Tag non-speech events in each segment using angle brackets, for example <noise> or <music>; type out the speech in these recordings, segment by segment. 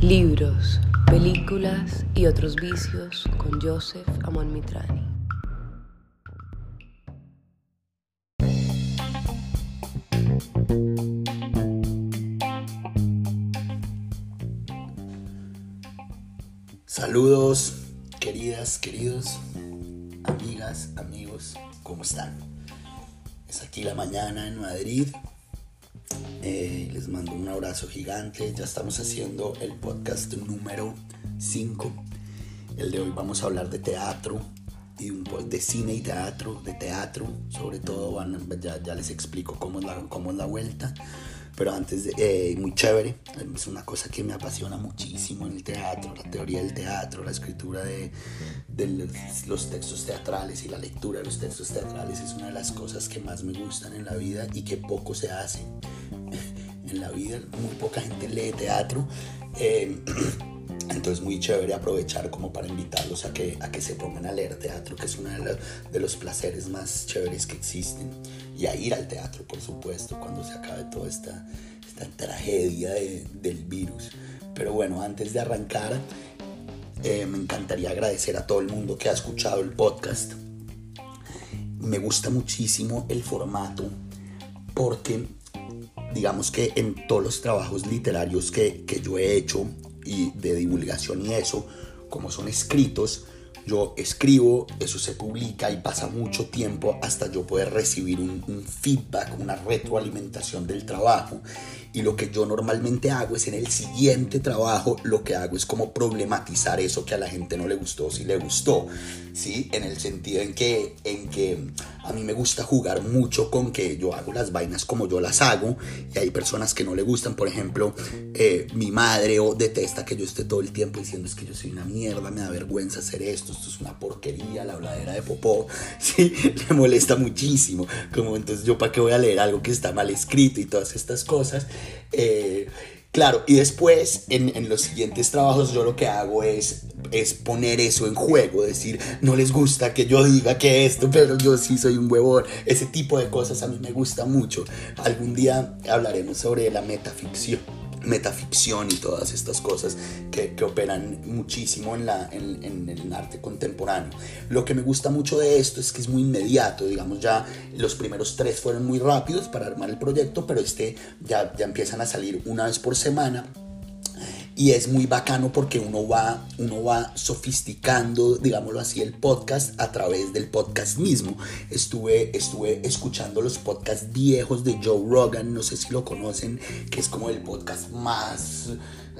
Libros, películas y otros vicios con Joseph Amon Mitrani. Saludos, queridas, queridos, amigas, amigos, ¿cómo están? Es aquí la mañana en Madrid. Eh, les mando un abrazo gigante. Ya estamos haciendo el podcast número 5. El de hoy vamos a hablar de teatro y un de cine y teatro, de teatro, sobre todo van, ya, ya les explico cómo es la, cómo es la vuelta pero antes, de, eh, muy chévere, es una cosa que me apasiona muchísimo en el teatro, la teoría del teatro, la escritura de, de los, textos teatrales y la lectura de los textos teatrales es una de las cosas que más me gustan en la vida y que poco se hace en la vida, muy poca gente lee teatro. Eh, <clears throat> entonces muy chévere aprovechar como para invitarlos a que, a que se pongan a leer teatro, que es uno de, los placeres más chéveres que existen. Y a ir al teatro, por supuesto, cuando se acabe toda esta, esta tragedia del virus. Pero bueno, antes de arrancar, eh, me encantaría agradecer a todo el mundo que ha escuchado el podcast. Me gusta muchísimo el formato porque digamos que en todos los trabajos literarios que, que yo he hecho y de divulgación y eso, como son escritos, yo escribo, eso se publica y pasa mucho tiempo hasta yo poder recibir un, feedback, una retroalimentación del trabajo. Y lo que yo normalmente hago es en el siguiente trabajo, lo que hago es como problematizar eso que a la gente no le gustó, si le gustó, ¿sí? En el sentido en que, en que a mí me gusta jugar mucho con que yo hago las vainas como yo las hago y hay personas que no le gustan, por ejemplo, eh, mi madre o detesta que yo esté todo el tiempo diciendo es que yo soy una mierda, me da vergüenza hacer esto, esto es una porquería, la habladera de popó, <laughs> ¿sí? Le molesta muchísimo, como entonces yo para qué voy a leer algo que está mal escrito y todas estas cosas. Eh, claro, y después en, en, los siguientes trabajos yo lo que hago es, es poner eso en juego, decir, no les gusta que yo diga que esto, pero yo sí soy un huevón. Ese tipo de cosas a mí me gusta mucho. Algún día hablaremos sobre la metaficción metaficción y todas estas cosas que, operan muchísimo en, la, en, el arte contemporáneo. Lo que me gusta mucho de esto es que es muy inmediato, digamos ya los primeros tres fueron muy rápidos para armar el proyecto, pero este ya, ya empiezan a salir una vez por semana y es muy bacano porque uno va, uno va sofisticando, digámoslo así, el podcast a través del podcast mismo. Estuve, estuve escuchando los podcasts viejos de Joe Rogan, no sé si lo conocen, que es como el podcast más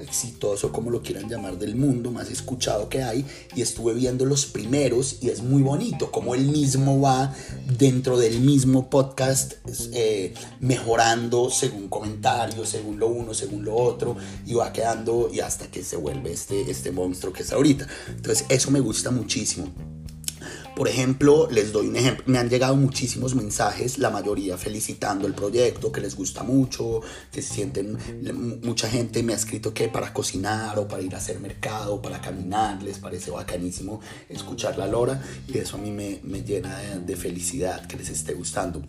exitoso, como lo quieran llamar, del mundo, más escuchado que hay, y estuve viendo los primeros y es muy bonito como él mismo va dentro del mismo podcast eh, mejorando según comentarios, según lo uno, según lo otro, y va quedando y hasta que se vuelve este, este monstruo que es ahorita. Entonces eso me gusta muchísimo. Por ejemplo, les doy un ejemplo, me han llegado muchísimos mensajes, la mayoría felicitando el proyecto, que les gusta mucho, que se sienten, mucha gente me ha escrito que para cocinar o para ir a hacer mercado, para caminar, les parece bacanísimo escuchar la lora y eso a mí me, me llena de, felicidad que les esté gustando.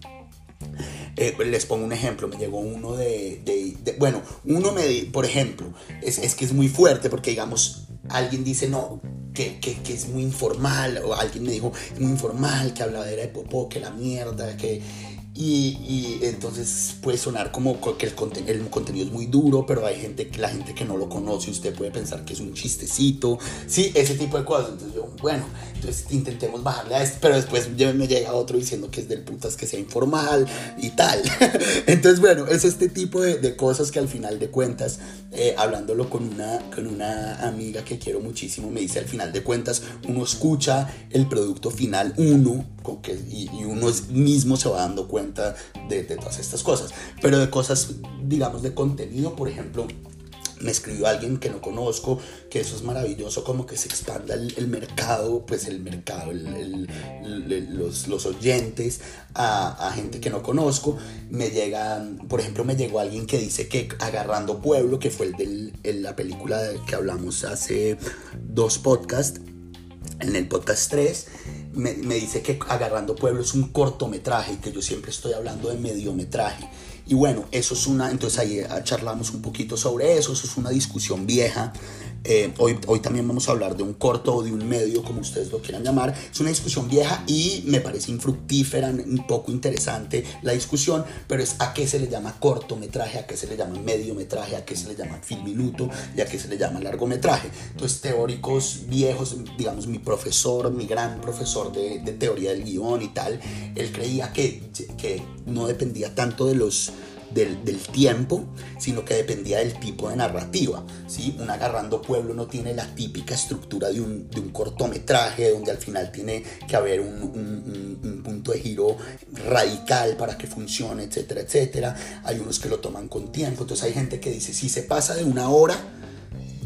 Eh, les pongo un ejemplo, me llegó uno de, de, de bueno, uno me, por ejemplo, es, es, que es muy fuerte porque digamos, alguien dice, no, que, que, que, es muy informal, o alguien me dijo, es muy informal, que hablaba de popó, que la mierda, que... Y, entonces puede sonar como que el, conten el, contenido es muy duro, pero hay gente, la gente que no lo conoce, usted puede pensar que es un chistecito, sí, ese tipo de cosas. Entonces yo, bueno, entonces intentemos bajarle a esto, pero después me llega otro diciendo que es del putas que sea informal y tal. <laughs> entonces, bueno, es este tipo de, cosas que al final de cuentas, eh, hablándolo con una, con una amiga que quiero muchísimo, me dice al final de cuentas, uno escucha el producto final, uno, con que, y uno mismo se va dando cuenta de, todas estas cosas. Pero de cosas, digamos, de contenido, por ejemplo, me escribió alguien que no conozco, que eso es maravilloso, como que se expanda el, mercado, pues el mercado, los, los, oyentes a, gente que no conozco. Me llega, por ejemplo, me llegó alguien que dice que Agarrando Pueblo, que fue el de la película que hablamos hace dos podcasts, en el podcast 3, me, me dice que Agarrando Pueblo es un cortometraje y que yo siempre estoy hablando de mediometraje. Y bueno, eso es una, entonces ahí ah, charlamos un poquito sobre eso, eso es una discusión vieja. Eh, hoy, hoy también vamos a hablar de un corto o de un medio, como ustedes lo quieran llamar. Es una discusión vieja y me parece infructífera, un poco interesante la discusión, pero es a qué se le llama cortometraje, a qué se le llama mediometraje, a qué se le llama film minuto y a qué se le llama largometraje. Entonces, teóricos viejos, digamos, mi profesor, mi gran profesor de, teoría del guion y tal, él creía que, que no dependía tanto de los del, tiempo, sino que dependía del tipo de narrativa. ¿sí? Un Agarrando Pueblo no tiene la típica estructura de un, de un cortometraje donde al final tiene que haber un, un, un, punto de giro radical para que funcione, etcétera, etcétera. Hay unos que lo toman con tiempo, entonces hay gente que dice, si se pasa de una hora,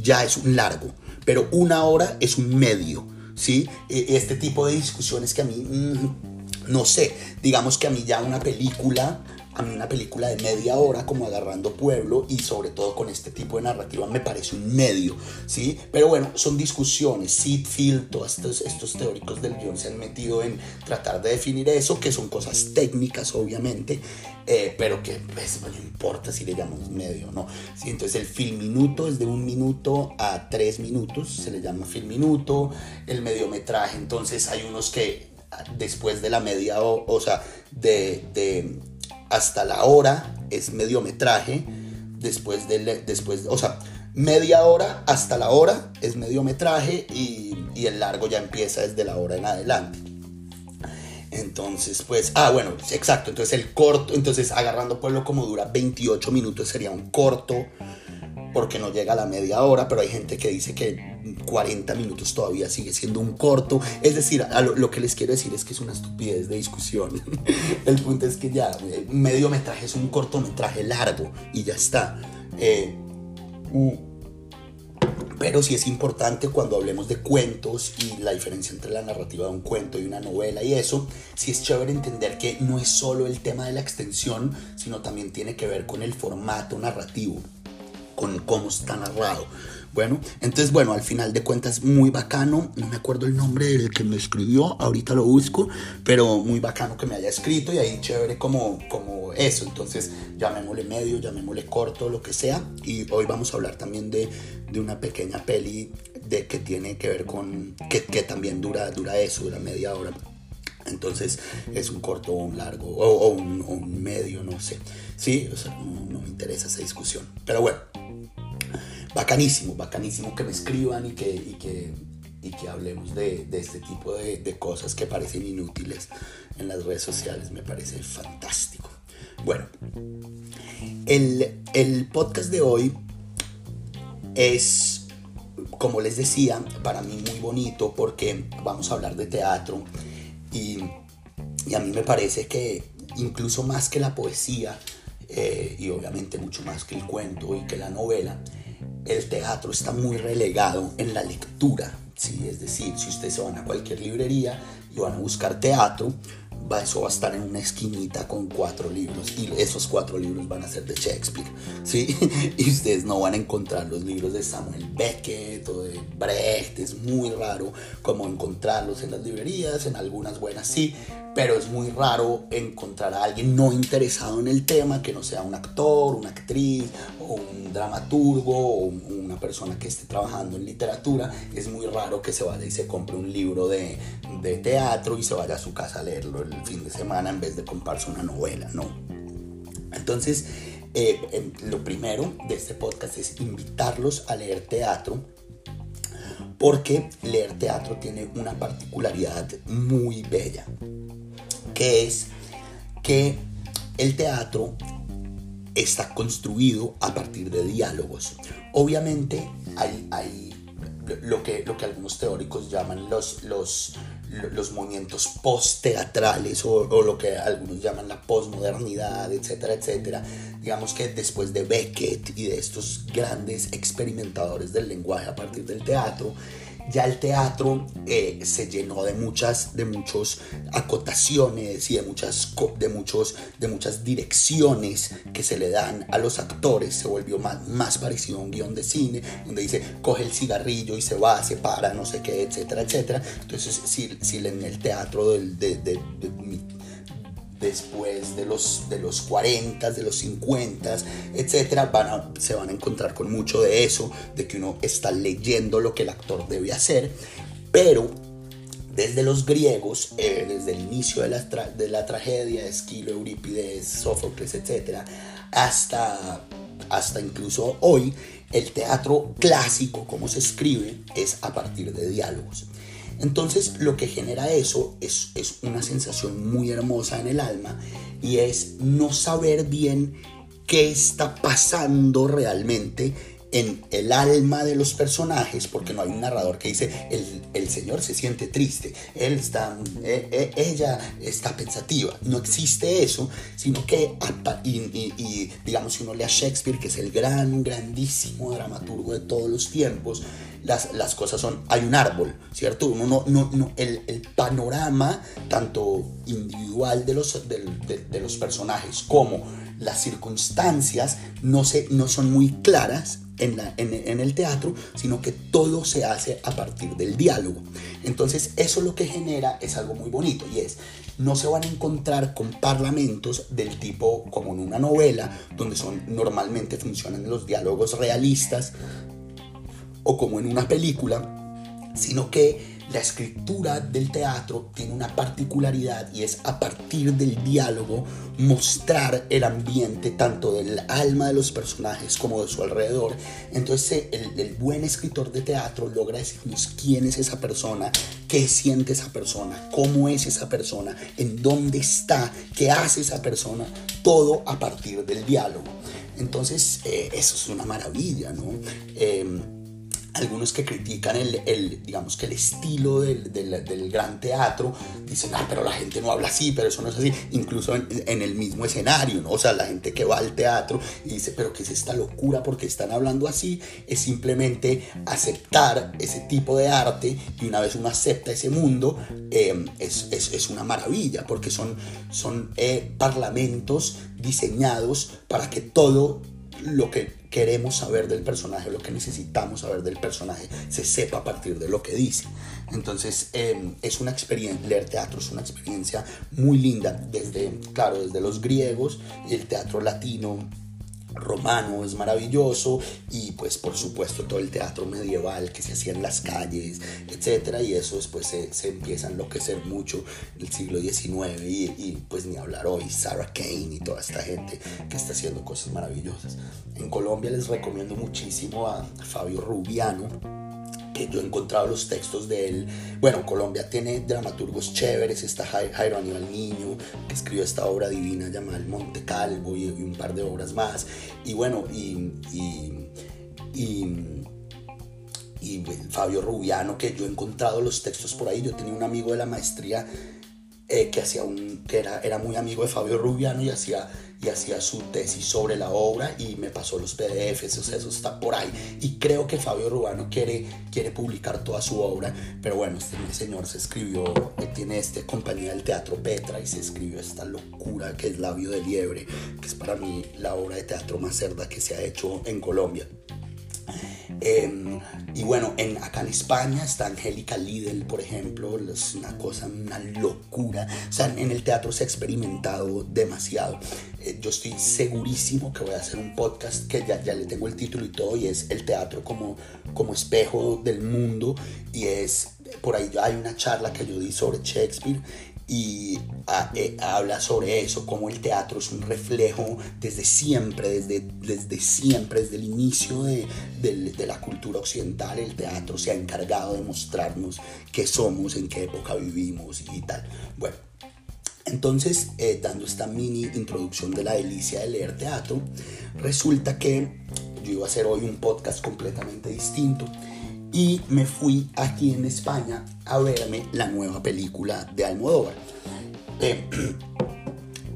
ya es un largo, pero una hora es un medio. ¿sí? E, este tipo de discusiones que a mí, mm, no sé, digamos que a mí ya una película a mí una película de media hora como Agarrando Pueblo y sobre todo con este tipo de narrativa me parece un medio, ¿sí? Pero bueno, son discusiones, Sid Field, todos estos, teóricos del guion se han metido en tratar de definir eso, que son cosas técnicas obviamente, eh, pero que pues, no importa si le llamamos medio o no. ¿sí? Entonces el film minuto es de un minuto a tres minutos, se le llama film minuto, el mediometraje, entonces hay unos que después de la media, o, sea, de hasta la hora es mediometraje, después de, después, o sea, media hora hasta la hora es mediometraje y, y el largo ya empieza desde la hora en adelante. Entonces, pues, ah, bueno, exacto, entonces el corto, entonces agarrando pueblo como dura 28 minutos sería un corto porque no llega a la media hora, pero hay gente que dice que 40 minutos todavía sigue siendo un corto. Es decir, lo, que les quiero decir es que es una estupidez de discusión. <laughs> El punto es que ya, eh, mediometraje es un cortometraje largo y ya está. Eh, pero sí es importante cuando hablemos de cuentos y la diferencia entre la narrativa de un cuento y una novela y eso, sí es chévere entender que no es solo el tema de la extensión, sino también tiene que ver con el formato narrativo con cómo está narrado. Bueno, entonces, bueno, al final de cuentas, muy bacano. No me acuerdo el nombre del que me escribió, ahorita lo busco, pero muy bacano que me haya escrito y ahí chévere como, como eso. Entonces, llamémosle medio, llamémosle corto, lo que sea. Y hoy vamos a hablar también de, de una pequeña peli de, que tiene que ver con, que, también dura, dura eso, dura media hora. Entonces es un corto o un largo o, un, medio, no sé. Sí, o sea, no, no, me interesa esa discusión. Pero bueno, bacanísimo, bacanísimo que me escriban y que, y que, y que hablemos de, de este tipo de, de, cosas que parecen inútiles en las redes sociales. Me parece fantástico. Bueno, el, el podcast de hoy es, como les decía, para mí muy bonito porque vamos a hablar de teatro y, a mí me parece que incluso más que la poesía, eh, y obviamente mucho más que el cuento y que la novela, el teatro está muy relegado en la lectura. ¿sí? Es decir, si ustedes se van a cualquier librería y van a buscar teatro, va, eso va a estar en una esquinita con cuatro libros y esos cuatro libros van a ser de Shakespeare, ¿sí? <laughs> Y ustedes no van a encontrar los libros de Samuel Beckett o de Brecht, es muy raro como encontrarlos en las librerías, en algunas buenas sí, pero es muy raro encontrar a alguien no interesado en el tema, que no sea un actor, una actriz, un dramaturgo, o una persona que esté trabajando en literatura. Es muy raro que se vaya y se compre un libro de, de teatro y se vaya a su casa a leerlo el fin de semana en vez de comprarse una novela, ¿no? Entonces, eh, lo primero de este podcast es invitarlos a leer teatro porque leer teatro tiene una particularidad muy bella que es que el teatro está construido a partir de diálogos. Obviamente hay, hay lo, que, lo que algunos teóricos llaman los, los, los movimientos post-teatrales o, o, lo que algunos llaman la posmodernidad, etcétera, etcétera. Digamos que después de Beckett y de estos grandes experimentadores del lenguaje a partir del teatro, ya el teatro eh, se llenó de muchas, de muchos acotaciones y de muchas, de, muchos, de muchas direcciones que se le dan a los actores. Se volvió más, más parecido a un guion de cine, donde dice, coge el cigarrillo y se va, se para, no sé qué, etcétera, etcétera. Entonces, si, si en el teatro del, de, de, después de los, de los 40, de los 50, etcétera, van se van a encontrar con mucho de eso, de que uno está leyendo lo que el actor debe hacer, pero desde los griegos, eh, desde el inicio de la, de la tragedia, Esquilo, Eurípides, Sófocles, etcétera, hasta, hasta incluso hoy, el teatro clásico, como se escribe, es a partir de diálogos. Entonces lo que genera eso es, es una sensación muy hermosa en el alma y es no saber bien qué está pasando realmente en el alma de los personajes, porque no hay un narrador que dice, el, señor se siente triste, él está, eh, eh, ella está pensativa. No existe eso, sino que, y, digamos, si uno lee a Shakespeare, que es el gran, grandísimo dramaturgo de todos los tiempos, las, las cosas son, hay un árbol, ¿cierto? Uno no, no, no el, el, panorama, tanto individual de los, de, de, los personajes como las circunstancias, no, se, no son muy claras en, la, en, el teatro, sino que todo se hace a partir del diálogo. Entonces eso lo que genera es algo muy bonito y es, no se van a encontrar con parlamentos del tipo como en una novela, donde son, normalmente funcionan los diálogos realistas, o como en una película, sino que la escritura del teatro tiene una particularidad y es a partir del diálogo mostrar el ambiente tanto del alma de los personajes como de su alrededor. Entonces el, buen escritor de teatro logra decirnos quién es esa persona, qué siente esa persona, cómo es esa persona, en dónde está, qué hace esa persona, todo a partir del diálogo. Entonces eh, eso es una maravilla, ¿no? Em, algunos que critican el, digamos que el estilo del, del, gran teatro dicen, ah, pero la gente no habla así, pero eso no es así, incluso en, el mismo escenario, ¿no? O sea, la gente que va al teatro y dice, pero ¿qué es esta locura? porque están hablando así? Es simplemente aceptar ese tipo de arte y una vez uno acepta ese mundo, em, es, es, es, una maravilla, porque son, son eh, parlamentos diseñados para que todo lo que queremos saber del personaje, lo que necesitamos saber del personaje, se sepa a partir de lo que dice. Entonces, em, es una experiencia, leer teatro es una experiencia muy linda, desde, claro, desde los griegos y el teatro latino romano es maravilloso. Y pues por supuesto todo el teatro medieval que se hacía en las calles, etcétera. Y eso después se, se empieza a enloquecer mucho el siglo XIX y, y, pues ni hablar hoy, Sarah Kane y toda esta gente que está haciendo cosas maravillosas. En Colombia les recomiendo muchísimo a Fabio Rubiano que yo he encontrado los textos de él. Bueno, Colombia tiene dramaturgos chéveres, está Jairo Aníbal Niño, que escribió esta obra divina llamada El Monte Calvo y, un par de obras más. Y bueno, y, y, y Fabio Rubiano, que yo he encontrado los textos por ahí. Yo tenía un amigo de la maestría eh, que, hacía un, que era, era muy amigo de Fabio Rubiano y hacía y hacía su tesis sobre la obra y me pasó los PDFs, o sea, eso está por ahí. Y creo que Fabio Rubano quiere, quiere publicar toda su obra, pero bueno, este señor se escribió, tiene esta compañía del Teatro Petra y se escribió esta locura que es Labio de Liebre, que es para mí la obra de teatro más cerda que se ha hecho en Colombia. Em, y bueno, en, acá en España está Angélica Lidl, por ejemplo, es una cosa, una locura. O sea, en el teatro se ha experimentado demasiado. Eh, yo estoy segurísimo que voy a hacer un podcast que ya, ya le tengo el título y todo, y es el teatro como, como espejo del mundo. Y es, por ahí hay una charla que yo di sobre Shakespeare y eh, habla sobre eso, como el teatro es un reflejo desde siempre, desde, desde siempre, desde el inicio de, de, la cultura occidental, el teatro se ha encargado de mostrarnos qué somos, en qué época vivimos y tal. Bueno, entonces, eh, dando esta mini introducción de la delicia de leer teatro, resulta que yo iba a hacer hoy un podcast completamente distinto y me fui aquí en España a verme la nueva película de Almodóvar. Eh, <clears throat>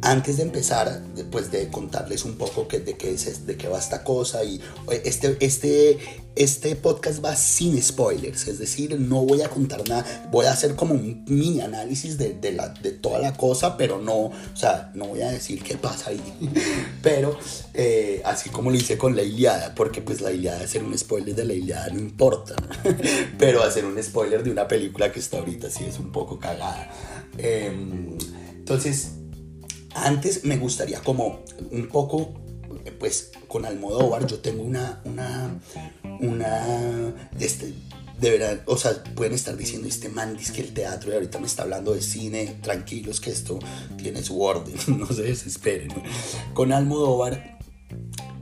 antes de empezar, después de contarles un poco de, qué es, de qué va esta cosa, y este, este, este podcast va sin spoilers, es decir, no voy a contar nada, voy a hacer como un mini análisis de, de, la, de toda la cosa, pero no, o sea, no voy a decir qué pasa ahí, <laughs> pero eh, así como lo hice con la Iliada, porque pues la Iliada, hacer un spoiler de la Iliada no importa, <laughs> pero hacer un spoiler de una película que está ahorita sí es un poco cagada. Em, entonces, antes me gustaría como un poco, pues con Almodóvar yo tengo una, una, una, este, de verdad, o sea, pueden estar diciendo, este man que el teatro y ahorita me está hablando de cine, tranquilos que esto tiene su orden, <laughs> no se desesperen. Con Almodóvar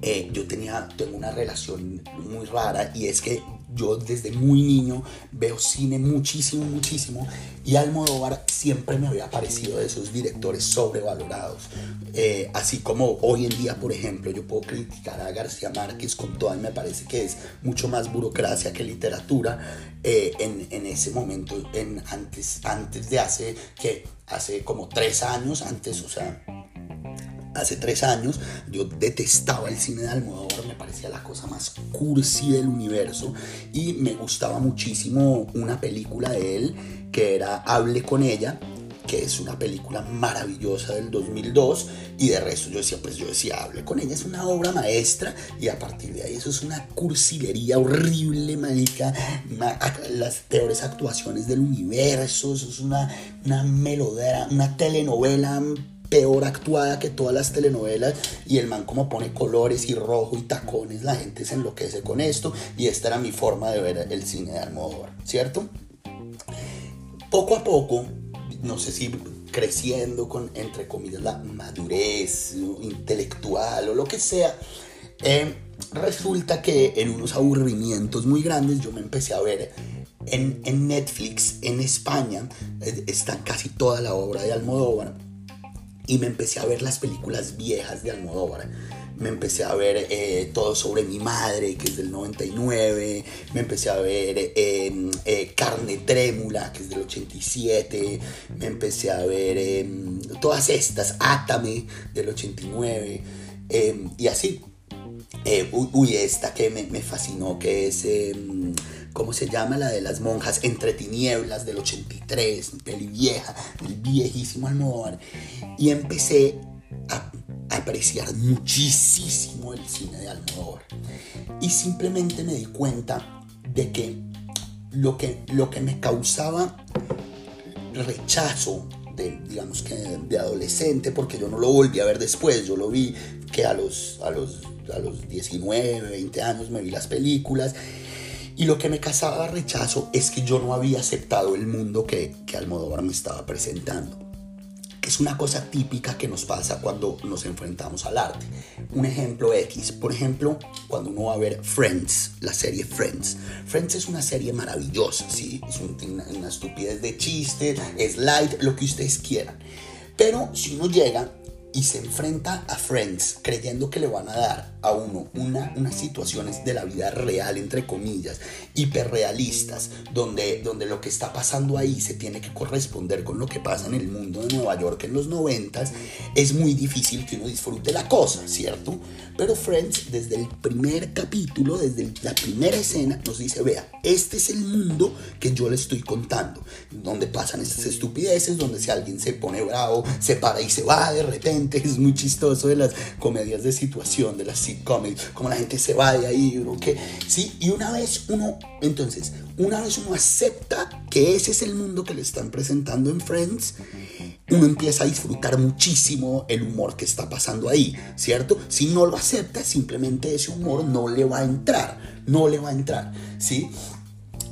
eh, yo tenía, tengo una relación muy rara y es que yo desde muy niño veo cine muchísimo, muchísimo y Almodóvar siempre me había parecido de esos directores sobrevalorados. Eh, así como hoy en día, por ejemplo, yo puedo criticar a García Márquez con todo y me parece que es mucho más burocracia que literatura. Eh, en, en, ese momento, en, antes, antes de hace, que hace como tres años, antes, o sea, hace tres años, yo detestaba el cine de Almodóvar, me parecía la cosa más cursi del universo y me gustaba muchísimo una película de él que era Hable con ella, que es una película maravillosa del 2002 y de resto yo decía, pues yo decía, hable con ella, es una obra maestra y a partir de ahí eso es una cursilería horrible, marica, las peores actuaciones del universo, eso es una, una melodera, una telenovela peor actuada que todas las telenovelas y el man como pone colores y rojo y tacones, la gente se enloquece con esto y esta era mi forma de ver el cine de Almodóvar, ¿cierto? Poco a poco, no sé si creciendo con, entre comillas, la madurez intelectual o lo que sea, eh, resulta que en unos aburrimientos muy grandes yo me empecé a ver en, Netflix, en España, eh, está casi toda la obra de Almodóvar y me empecé a ver las películas viejas de Almodóvar. Me empecé a ver eh, todo sobre mi madre, que es del 99. Me empecé a ver em, eh, Carne Trémula, que es del 87. Me empecé a ver em, todas estas, Átame, del 89. Em, y así. Eh, uy, esta que me, me fascinó, que es ¿cómo se llama? La de las monjas, Entre Tinieblas del 83, peli vieja, el viejísimo Almodóvar. Y empecé a apreciar muchísimo el cine de Almodóvar. Y simplemente me di cuenta de que lo que, lo que me causaba rechazo de, digamos que de adolescente, porque yo no lo volví a ver después, yo lo vi que a los, a los, a los 19, 20 años me vi las películas y lo que me causaba rechazo es que yo no había aceptado el mundo que, que Almodóvar me estaba presentando. Es una cosa típica que nos pasa cuando nos enfrentamos al arte. Un ejemplo X, por ejemplo, cuando uno va a ver Friends, la serie Friends. Friends es una serie maravillosa, ¿sí? Es una, una estupidez de chistes, es light, lo que ustedes quieran. Pero si uno llega y se enfrenta a Friends creyendo que le van a dar a uno una, unas situaciones de la vida real, entre comillas, hiperrealistas, donde, donde lo que está pasando ahí se tiene que corresponder con lo que pasa en el mundo de Nueva York en los noventas, es muy difícil que uno disfrute la cosa, ¿cierto? Pero Friends, desde el primer capítulo, desde la primera escena, nos dice, vea, este es el mundo que yo le estoy contando, donde pasan estas estupideces, donde si alguien se pone bravo, se para y se va de repente, <laughs> es muy chistoso de las comedias de situación, de las como la gente se va de ahí, que sí, y una vez uno, entonces, una vez uno acepta que ese es el mundo que le están presentando en Friends, uno empieza a disfrutar muchísimo el humor que está pasando ahí, ¿cierto? Si no lo acepta, simplemente ese humor no le va a entrar, no le va a entrar, ¿sí?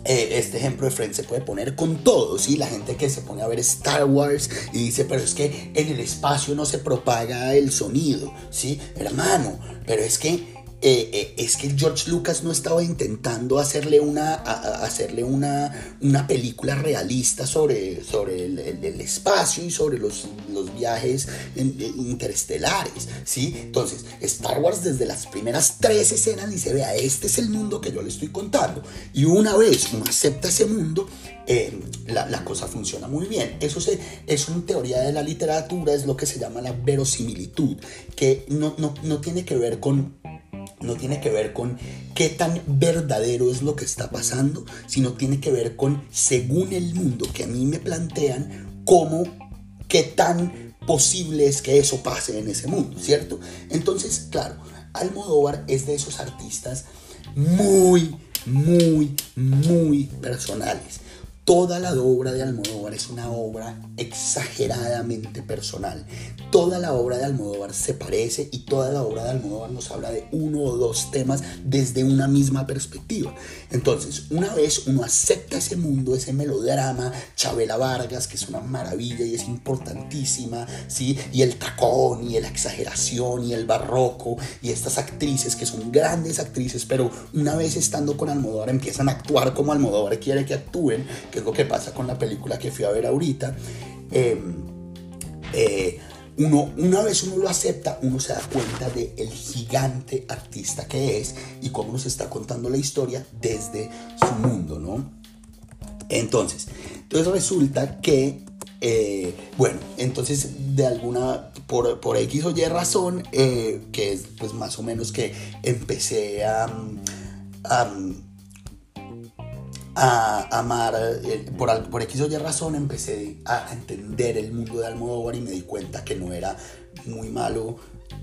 Eh, este ejemplo de Friends se puede poner con todo, ¿sí? La gente que se pone a ver Star Wars y dice, pero es que en el espacio no se propaga el sonido, ¿sí? Hermano, pero es que eh, eh, es que George Lucas no estaba intentando hacerle una, hacerle una, una película realista sobre, sobre el, espacio y sobre los, los viajes interestelares, ¿sí? Entonces, Star Wars desde las primeras tres escenas dice, vea, este es el mundo que yo le estoy contando. Y una vez uno acepta ese mundo, eh, la, cosa funciona muy bien. Eso se, es una teoría de la literatura, es lo que se llama la verosimilitud, que no, no, no tiene que ver con no tiene que ver con qué tan verdadero es lo que está pasando, sino tiene que ver con, según el mundo que a mí me plantean, cómo, qué tan posible es que eso pase en ese mundo, ¿cierto? Entonces, claro, Almodóvar es de esos artistas muy, muy, muy personales. Toda la obra de Almodóvar es una obra exageradamente personal. Toda la obra de Almodóvar se parece y toda la obra de Almodóvar nos habla de uno o dos temas desde una misma perspectiva. Entonces, una vez uno acepta ese mundo, ese melodrama, Chabela Vargas, que es una maravilla y es importantísima, ¿sí? Y el tacón y la exageración y el barroco y estas actrices que son grandes actrices, pero una vez estando con Almodóvar empiezan a actuar como Almodóvar quiere que actúen que es lo que pasa con la película que fui a ver ahorita. Em, eh, uno, una vez uno lo acepta, uno se da cuenta de gigante artista que es y cómo nos está contando la historia desde su mundo, ¿no? Entonces, entonces resulta que, eh, bueno, entonces de alguna, por, por, X o Y razón, eh, que es pues más o menos que empecé a, a a amar, eh, por, por X o Y razón empecé a entender el mundo de Almodóvar y me di cuenta que no era muy malo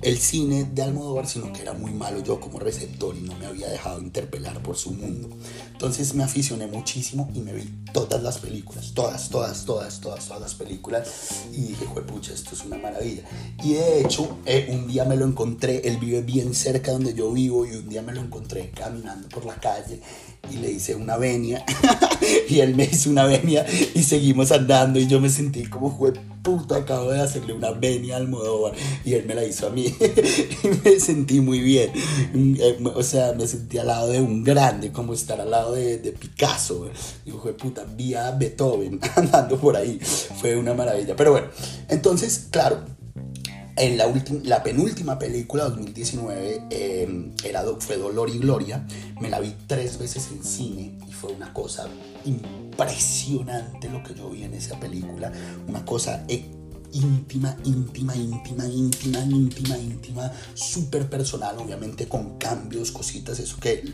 el cine de Almodóvar, sino que era muy malo yo como receptor y no me había dejado interpelar por su mundo. Entonces me aficioné muchísimo y me vi todas las películas, todas, todas, todas, todas, todas las películas y dije, pucha, esto es una maravilla. Y de hecho, eh, un día me lo encontré, él vive bien cerca donde yo vivo y un día me lo encontré caminando por la calle y le hice una venia <laughs> y él me hizo una venia y seguimos andando y yo me sentí como fue puta acabo de hacerle una venia al Almodóvar y él me la hizo a mí <laughs> y me sentí muy bien. Eh, o sea me sentí al lado de un grande como estar al lado de, de Picasso y fue puta vía Beethoven <laughs> andando por ahí fue una maravilla pero bueno entonces claro en la, la penúltima película, 2019, eh, era, fue Dolor y Gloria. Me la vi tres veces en cine y fue una cosa impresionante lo que yo vi en esa película. Una cosa eh, íntima, íntima, íntima, íntima, íntima, íntima, súper personal, obviamente con cambios, cositas, eso que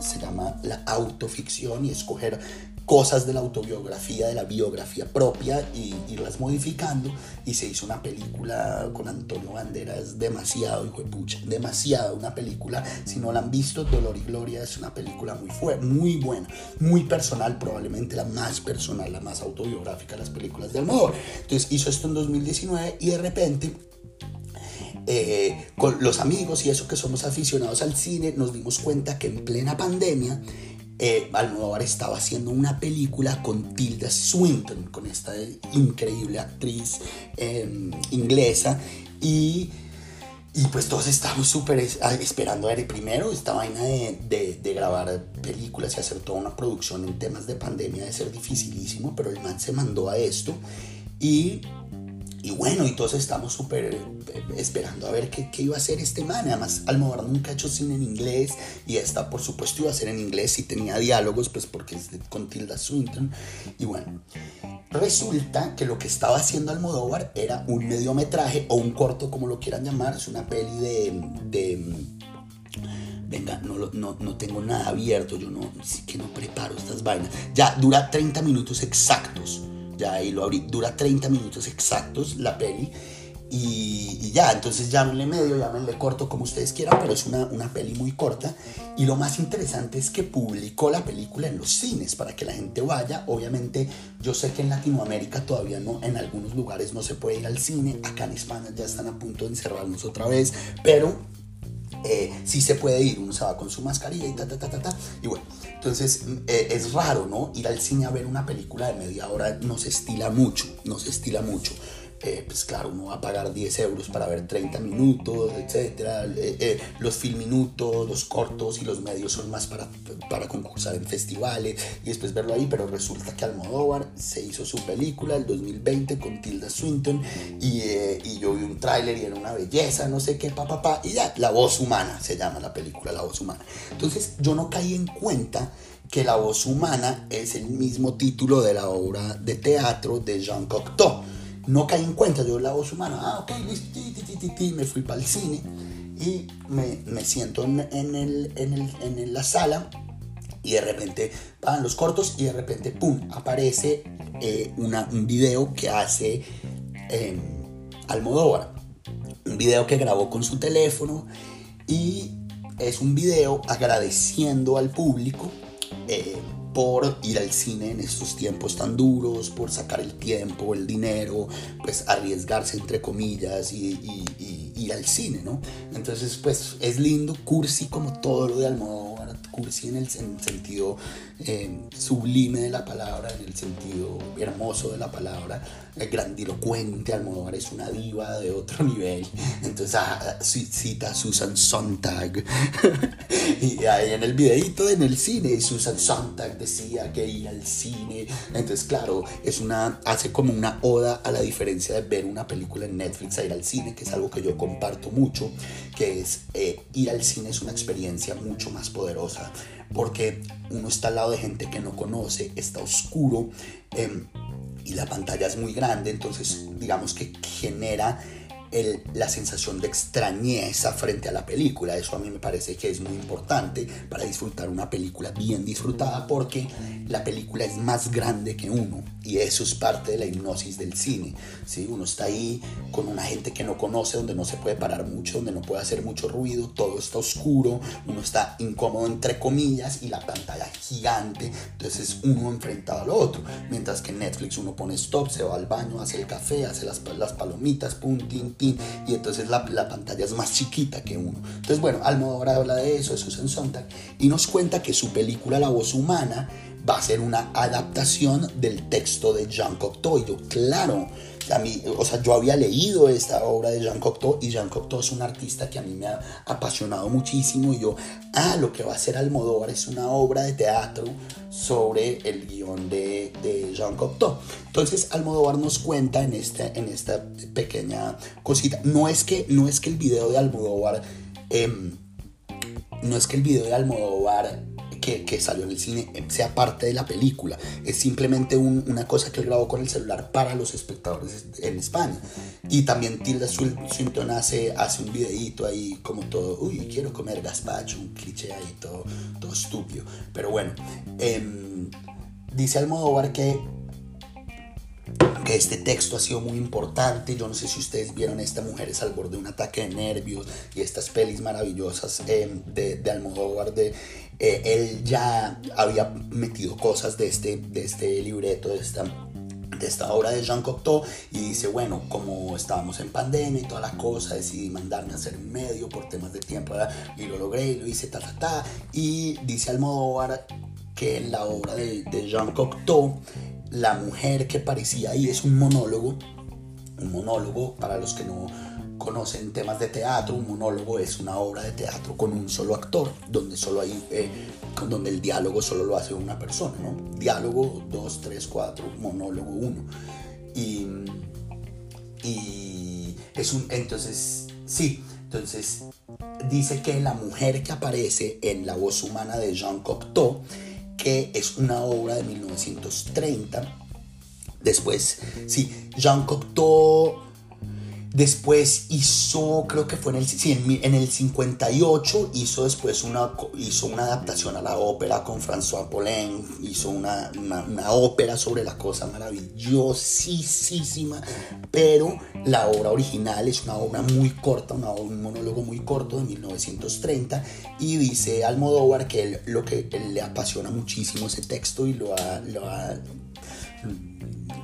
se llama la autoficción y escoger cosas de la autobiografía, de la biografía propia y irlas modificando. Y se hizo una película con Antonio Banderas demasiado, hijo de pucha, demasiado una película. Si no la han visto, Dolor y Gloria es una película muy fuerte, muy buena, muy personal, probablemente la más personal, la más autobiográfica de las películas de Almodóvar. Entonces hizo esto en 2019 y de repente eh, con los amigos y eso que somos aficionados al cine, nos dimos cuenta que en plena pandemia eh, Almodóvar estaba haciendo una película con Tilda Swinton, con esta increíble actriz em, inglesa. Y, y, pues todos estábamos súper ah, esperando a ver primero esta vaina de, de, grabar películas y hacer toda una producción en temas de pandemia de ser dificilísimo, pero el man se mandó a esto. Y y bueno, y todos estamos súper eh, esperando a ver qué, qué, iba a hacer este man. Además, Almodóvar nunca ha hecho cine en inglés y esta, por supuesto, iba a ser en inglés y tenía diálogos, pues porque es con Tilda Swinton. Y bueno, resulta que lo que estaba haciendo Almodóvar era un mediometraje o un corto, como lo quieran llamar. Es una peli de... venga, no, no, no, tengo nada abierto, yo no, sí que no preparo estas vainas. Ya dura 30 minutos exactos ya lo abrí, dura 30 minutos exactos la peli. Y, ya, entonces llámenle medio, llámenle corto, como ustedes quieran, pero es una, una peli muy corta. Y lo más interesante es que publicó la película en los cines para que la gente vaya. Obviamente, yo sé que en Latinoamérica todavía no, en algunos lugares no se puede ir al cine. Acá en España ya están a punto de encerrarnos otra vez, pero eh, sí se puede ir. Uno se va con su mascarilla y ta, ta, ta, ta, ta. Y bueno, entonces eh, es raro, ¿no? Ir al cine a ver una película de media hora nos estila mucho, nos estila mucho. Eh, pues claro, uno va a pagar 10 euros para ver 30 minutos, etcétera. Eh, eh, los film minutos, los cortos y los medios son más para, para concursar en festivales y después verlo ahí, pero resulta que Almodóvar se hizo su película el 2020 con Tilda Swinton y, y yo vi un tráiler y era una belleza, no sé qué, papá, pa, pa, y ya, La voz humana se llama la película, La voz humana. Entonces yo no caí en cuenta que La voz humana es el mismo título de la obra de teatro de Jean Cocteau no caí en cuenta, yo la voz humana, ah, ok, listo, me fui para el cine y me, me siento en, el, en, el, en, la sala y de repente van los cortos y de repente, ¡pum!, aparece eh, un video que hace eh, Almodóvar, un video que grabó con su teléfono y es un video agradeciendo al público. Eh, por ir al cine en estos tiempos tan duros, por sacar el tiempo, el dinero, pues arriesgarse entre comillas y, ir al cine, ¿no? Entonces, pues es lindo, cursi como todo lo de Almodóvar, cursi en el sentido eh, sublime de la palabra, en el sentido hermoso de la palabra, el grandilocuente, Almodóvar es una diva de otro <laughs> nivel, entonces ah, cita a Susan Sontag, <laughs> y ahí en el videito en el cine, Susan Sontag decía que ir al cine, entonces claro, es una, hace como una oda a la diferencia de ver una película en Netflix a ir al cine, que es algo que yo comparto mucho, que es eh, ir al cine es una experiencia mucho más poderosa, porque uno está al lado de gente que no conoce, está oscuro em, y la pantalla es muy grande, entonces digamos que genera la sensación de extrañeza frente a la película. Eso a mí me parece que es muy importante para disfrutar una película bien disfrutada porque la película es más grande que uno y eso es parte de la hipnosis del cine. ¿sí? Uno está ahí con una gente que no conoce, donde no se puede parar mucho, donde no puede hacer mucho ruido, todo está oscuro, uno está incómodo entre comillas y la pantalla gigante, entonces es uno enfrentado al otro. Mientras que en Netflix uno pone stop, se va al baño, hace el café, hace las, las palomitas, pum, y entonces la, la, pantalla es más chiquita que uno. Entonces, bueno, Almodóvar habla de eso, de Susan Sontag, y nos cuenta que su película La voz humana va a ser una adaptación del texto de Jean Cocteau. Y yo, claro, a mí, o sea, yo había leído esta obra de Jean Cocteau y Jean Cocteau es un artista que a mí me ha apasionado muchísimo y yo, ah, lo que va a hacer Almodóvar es una obra de teatro sobre el guion de, Jean Cocteau. Entonces Almodóvar nos cuenta en, este, en esta pequeña cosita, no es que, no es que el video de Almodóvar, em, no es que el video de Almodóvar que, salió en el cine sea parte de la película. Es simplemente una cosa que él grabó con el celular para los espectadores en España. Y también Tilda Swinton hace, hace un videíto ahí como todo, uy, quiero comer gazpacho, un cliché ahí todo, todo estúpido. Pero bueno, eh, dice Almodóvar que que este texto ha sido muy importante. Yo no sé si ustedes vieron esta Mujeres al borde de un ataque de nervios y estas pelis maravillosas eh, de, de, Almodóvar. De, eh, él ya había metido cosas de este, de este libreto, de esta, de esta obra de Jean Cocteau y dice, bueno, como estábamos en pandemia y toda la cosa, decidí mandarme a hacer un medio por temas de tiempo y lo logré y lo hice, ta, ta, ta. Y dice Almodóvar que en la obra de, de Jean Cocteau la mujer que parecía ahí es un monólogo. Un monólogo, para los que no conocen temas de teatro, un monólogo es una obra de teatro con un solo actor, donde solo hay, eh, donde el diálogo solo lo hace una persona, ¿no? Diálogo, dos, tres, cuatro, monólogo, uno. Y, y es un, entonces, sí, entonces dice que la mujer que aparece en la voz humana de Jean Cocteau que es una obra de 1930. Después, sí, Jean Cocteau Después hizo, creo que fue en el, en, el 58, hizo después una, hizo una adaptación a la ópera con François Poulain, hizo una, una, ópera sobre la cosa maravillosísima, pero la obra original es una obra muy corta, un monólogo muy corto de 1930, y dice Almodóvar que él, lo que le apasiona muchísimo ese texto y lo ha, lo ha,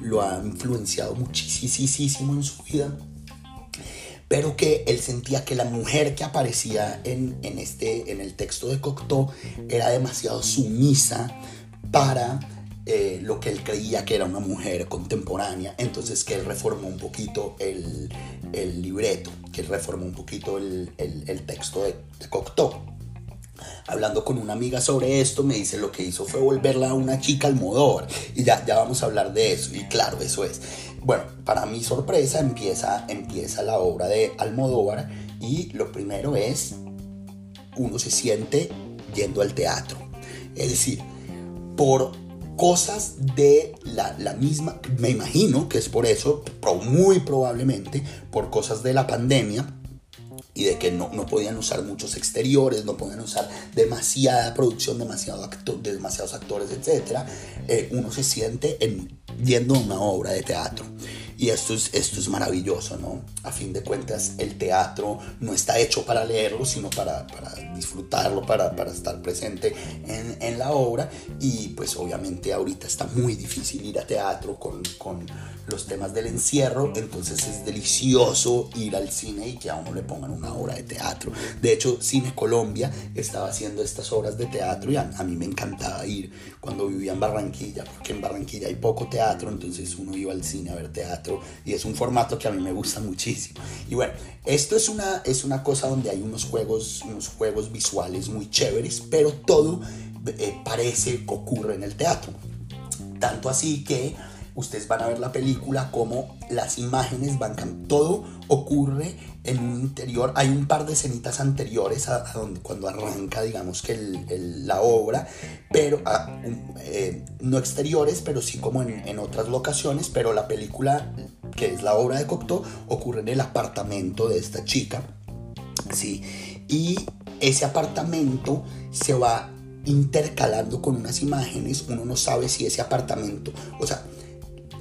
lo ha influenciado muchísimo en su vida pero que él sentía que la mujer que aparecía en, este, en el texto de Cocteau era demasiado sumisa para eh, lo que él creía que era una mujer contemporánea, entonces que él reformó un poquito el, el libreto, que él reformó un poquito el, el, texto de, de Cocteau. Hablando con una amiga sobre esto, me dice lo que hizo fue volverla a una chica al modor. Y ya, ya vamos a hablar de eso. Y claro, eso es. Bueno, para mi sorpresa empieza, empieza la obra de Almodóvar y lo primero es, uno se siente yendo al teatro. Es decir, por cosas de la, la, misma, me imagino que es por eso, muy probablemente por cosas de la pandemia, y de que no, no, podían usar muchos exteriores, no podían usar demasiada producción, demasiados actores, etc., eh, uno se siente en, viendo una obra de teatro. Y esto es, esto es maravilloso, ¿no? A fin de cuentas, el teatro no está hecho para leerlo, sino para, para disfrutarlo, para, para, estar presente en, en, la obra. Y pues obviamente ahorita está muy difícil ir a teatro con, con los temas del encierro, entonces es delicioso ir al cine y que a uno le pongan una obra de teatro. De hecho, Cine Colombia estaba haciendo estas obras de teatro y a, mí me encantaba ir cuando vivía en Barranquilla, porque en Barranquilla hay poco teatro, entonces uno iba al cine a ver teatro y es un formato que a mí me gusta muchísimo. Y bueno, esto es una, es una cosa donde hay unos juegos, unos juegos visuales muy chéveres, pero todo eh, parece que ocurre en el teatro. Tanto así que ustedes van a ver la película como las imágenes van. Todo ocurre en un interior. Hay un par de escenitas anteriores a, donde, cuando arranca, digamos que la obra, pero eh, no exteriores, pero sí como en, en, otras locaciones. Pero la película, que es la obra de Cocteau, ocurre en el apartamento de esta chica. Sí, y ese apartamento se va intercalando con unas imágenes. Uno no sabe si ese apartamento, o sea,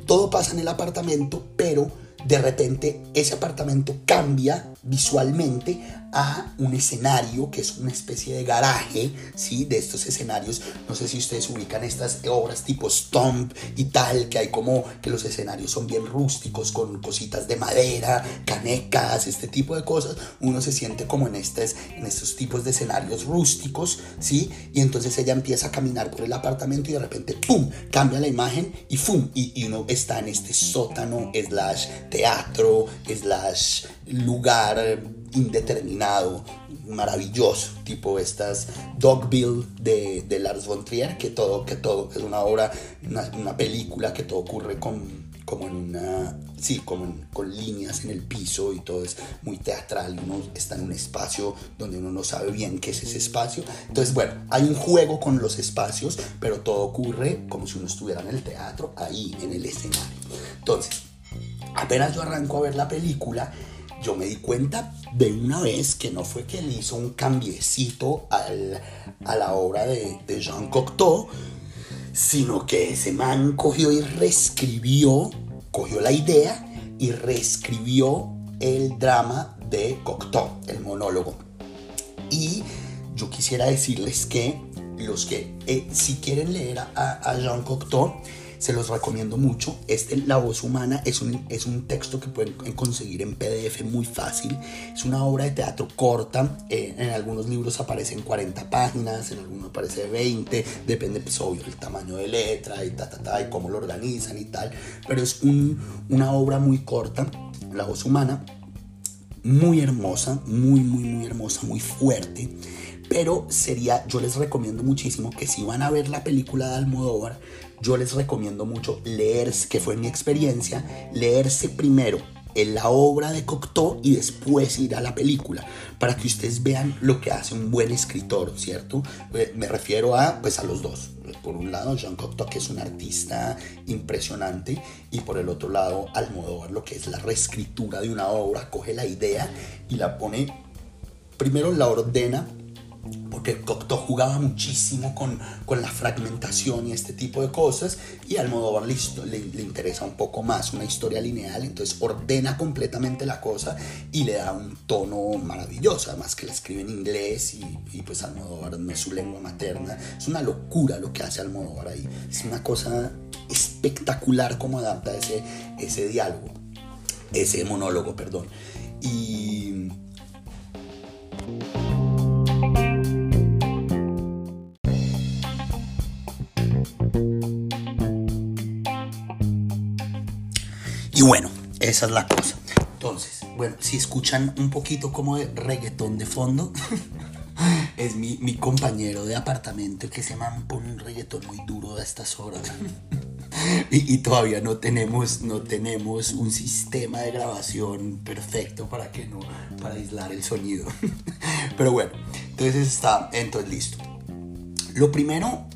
todo pasa en el apartamento, pero de repente ese apartamento cambia visualmente a un escenario que es una especie de garaje, ¿sí? De estos escenarios, no sé si ustedes ubican estas obras tipo Stomp y tal, que hay como que los escenarios son bien rústicos, con cositas de madera, canecas, este tipo de cosas, uno se siente como en, estos, en estos tipos de escenarios rústicos, ¿sí? Y entonces ella empieza a caminar por el apartamento y de repente, ¡pum!, cambia la imagen y ¡pum!, y, y uno está en este sótano, slash teatro, slash lugar indeterminado, maravilloso, tipo estas Dogville de, de Lars von Trier, que todo, que todo, es una obra, una, película que todo ocurre con, como en una, sí, como con líneas en el piso y todo es muy teatral, uno está en un espacio donde uno no sabe bien qué es ese espacio. Entonces, bueno, hay un juego con los espacios, pero todo ocurre como si uno estuviera en el teatro, ahí, en el escenario. Entonces, apenas yo arranco a ver la película, yo me di cuenta de una vez que no fue que él hizo un cambiecito a la obra de, de Jean Cocteau, sino que ese man cogió y reescribió, cogió la idea y reescribió el drama de Cocteau, el monólogo. Y yo quisiera decirles que los que eh, si quieren leer a, a Jean Cocteau, se los recomiendo mucho. Este, La voz humana, es un, es un texto que pueden conseguir en PDF muy fácil. Es una obra de teatro corta. Eh, en algunos libros aparecen 40 páginas, en algunos aparece 20. Depende, pues, obvio, del tamaño de letra y ta, ta, ta, y cómo lo organizan y tal. Pero es un, una obra muy corta, La voz humana. Muy hermosa, muy, muy, muy hermosa, muy fuerte pero sería, yo les recomiendo muchísimo que si van a ver la película de Almodóvar, yo les recomiendo mucho leer, que fue mi experiencia, leerse primero en la obra de Cocteau y después ir a la película para que ustedes vean lo que hace un buen escritor, ¿cierto? Eh, me refiero a pues a los dos. Por un lado Jean Cocteau que es un artista impresionante y por el otro lado Almodóvar lo que es la reescritura de una obra, coge la idea y la pone primero la ordena porque Cocteau jugaba muchísimo con, con, la fragmentación y este tipo de cosas, y Almodóvar le, le, le, interesa un poco más una historia lineal, entonces ordena completamente la cosa y le da un tono maravilloso, además que la escribe en inglés y, y pues Almodóvar no es su lengua materna, es una locura lo que hace Almodóvar ahí, es una cosa espectacular como adapta ese, ese diálogo, ese monólogo, perdón, y... bueno, esa es la cosa. Entonces, bueno, si escuchan un poquito como de reggaetón de fondo, <laughs> es mi, compañero de apartamento que se man pone un reggaetón muy duro a estas horas. <laughs> y, todavía no tenemos, no tenemos un sistema de grabación perfecto para que no, para aislar el sonido. <laughs> Pero bueno, entonces está, entonces listo. Lo primero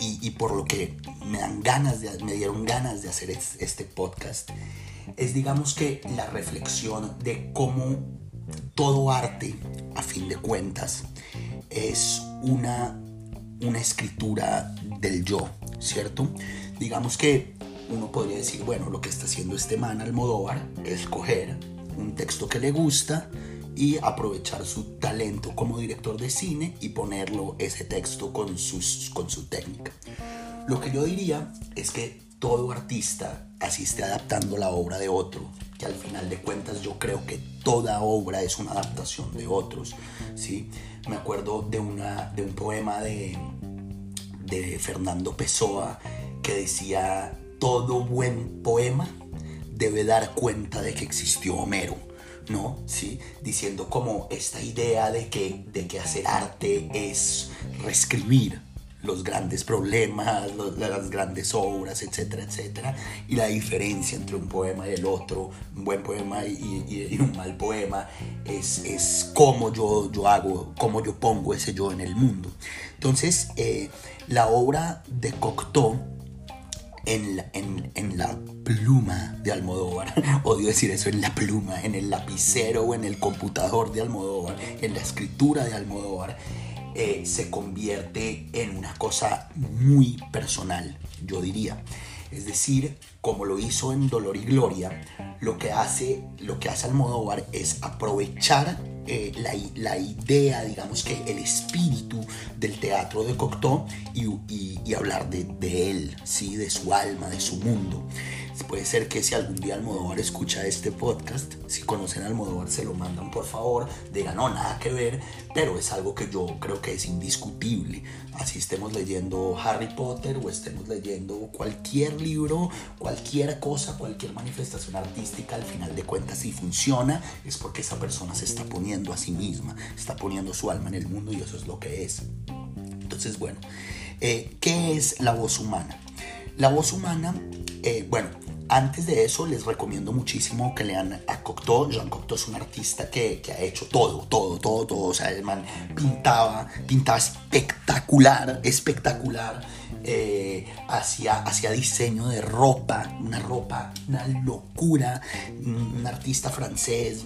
y, por lo que me dan ganas de, me dieron ganas de hacer este podcast, es digamos que la reflexión de cómo todo arte, a fin de cuentas, es una, una escritura del yo, ¿cierto? Digamos que uno podría decir, bueno, lo que está haciendo este man Almodóvar es coger un texto que le gusta y aprovechar su talento como director de cine y ponerlo ese texto con, sus, con su técnica. Lo que yo diría es que todo artista así esté adaptando la obra de otro, que al final de cuentas yo creo que toda obra es una adaptación de otros, ¿sí? Me acuerdo de, una, de un poema de, de Fernando Pessoa que decía, todo buen poema debe dar cuenta de que existió Homero. ¿No? ¿Sí? Diciendo como esta idea de que, de que hacer arte es reescribir, los grandes problemas, las grandes obras, etcétera, etcétera, y la diferencia entre un poema y el otro, un buen poema y, un mal poema, es, es cómo yo, yo hago, cómo yo pongo ese yo en el mundo. Entonces, eh, la obra de Cocteau, en la, en, en la, pluma de Almodóvar, <laughs> odio decir eso, en la pluma, en el lapicero o en el computador de Almodóvar, en la escritura de Almodóvar, eh, se convierte en una cosa muy personal, yo diría. Es decir, como lo hizo en Dolor y Gloria, lo que hace, lo que hace Almodóvar es aprovechar eh, la, idea, digamos que el espíritu del teatro de Cocteau y, hablar de, de, él, ¿sí? de su alma, de su mundo. Puede ser que si algún día Almodóvar escucha este podcast, si conocen a Almodóvar se lo mandan por favor, digan no, nada que ver, pero es algo que yo creo que es indiscutible. Así estemos leyendo Harry Potter o estemos leyendo cualquier libro, cualquier cosa, cualquier manifestación artística, al final de cuentas si funciona es porque esa persona se está poniendo a sí misma, está poniendo su alma en el mundo y eso es lo que es. Entonces, bueno, eh, ¿qué es la voz humana? La voz humana, eh, bueno, antes de eso, les recomiendo muchísimo que lean a Cocteau. Jean Cocteau es un artista que, que, ha hecho todo, todo, todo, todo. O sea, el man pintaba, pintaba espectacular, espectacular eh, hacia, diseño de ropa, una ropa, una locura, un artista francés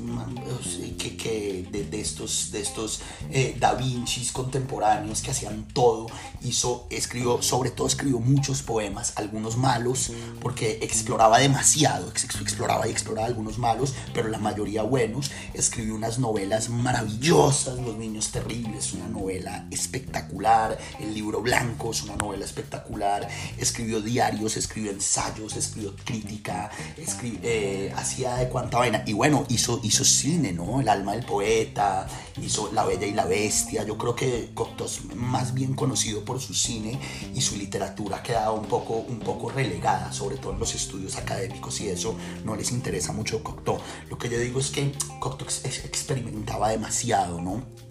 que, que de, estos, de estos eh, Da Vincis contemporáneos que hacían todo, hizo, escribió, sobre todo escribió muchos poemas, algunos malos, porque exploraba demasiado, exploraba y exploraba algunos malos, pero la mayoría buenos, escribió unas novelas maravillosas, Los Niños Terribles, una novela espectacular, El Libro Blanco es una novela espectacular, espectacular, escribió diarios, escribió ensayos, escribió crítica, eh, hacía de cuánta vaina. Y bueno, hizo, hizo cine, ¿no? El alma del poeta, hizo La Bella y la Bestia. Yo creo que Cocteau más bien conocido por su cine y su literatura ha quedado un poco, un poco relegada, sobre todo en los estudios académicos y eso no les interesa mucho Cocteau. Lo que yo digo es que Cocteau experimentaba demasiado, ¿no?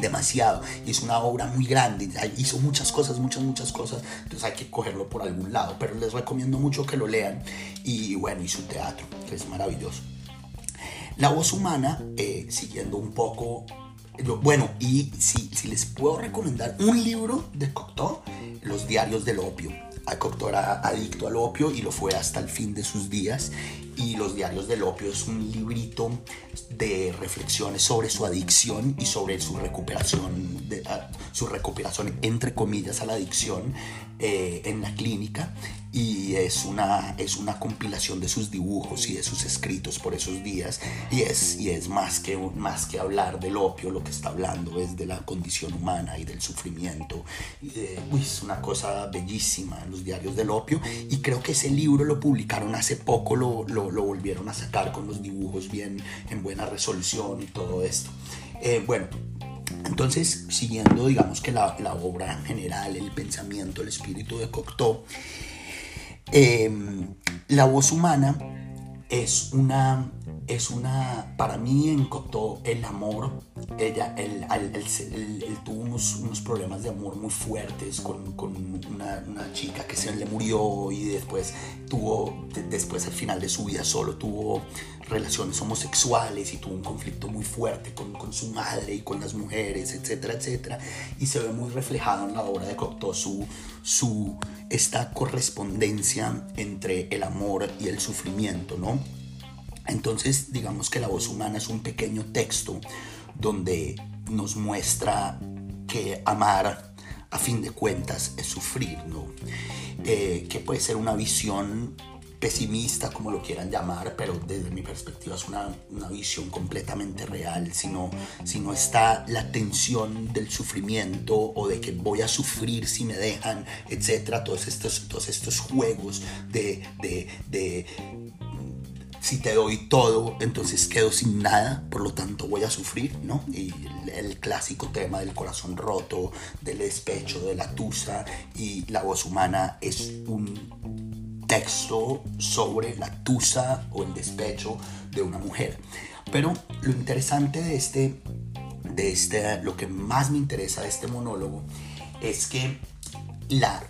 Demasiado. Hizo una obra muy grande, hizo muchas cosas, muchas, muchas cosas. Entonces hay que cogerlo por algún lado. Pero les recomiendo mucho que lo lean. Y bueno, y su teatro, que es maravilloso. La voz humana, eh, siguiendo un poco. Bueno, y si, si les puedo recomendar un libro de Cocteau, Los Diarios del Opio. Cocteau era adicto al opio y lo fue hasta el fin de sus días y Los Diarios del Opio es un librito de reflexiones sobre su adicción y sobre su recuperación, su recuperación entre comillas a la adicción eh, en la clínica y es una, es una compilación de sus dibujos y de sus escritos por esos días y es, y es más, que, más que hablar del opio, lo que está hablando es de la condición humana y del sufrimiento y es una cosa bellísima, los diarios del opio y creo que ese libro lo publicaron hace poco, lo lo, volvieron a sacar con los dibujos bien en buena resolución y todo esto. Eh, bueno, entonces, siguiendo, digamos que la, obra en general, el pensamiento, el espíritu de Cocteau, em, la voz humana es una, es una, para mí en el amor, ella, él, tuvo unos, unos, problemas de amor muy fuertes con, con una, una, chica que se le murió y después tuvo, después al final de su vida solo tuvo relaciones homosexuales y tuvo un conflicto muy fuerte con, con su madre y con las mujeres, etcétera, etcétera, y se ve muy reflejado en la obra de Cocteau su, su, esta correspondencia entre el amor y el sufrimiento, ¿no? Entonces, digamos que la voz humana es un pequeño texto donde nos muestra que amar, a fin de cuentas, es sufrir, ¿no? Eh, que puede ser una visión pesimista, como lo quieran llamar, pero desde mi perspectiva es una, una visión completamente real, si no, si no está la tensión del sufrimiento o de que voy a sufrir si me dejan, etcétera, todos estos, todos estos juegos de, de, de si te doy todo, entonces quedo sin nada, por lo tanto voy a sufrir, ¿no? Y el, clásico tema del corazón roto, del despecho, de la tusa y la voz humana es un texto sobre la tusa o el despecho de una mujer. Pero lo interesante de este, de este, lo que más me interesa de este monólogo es que la,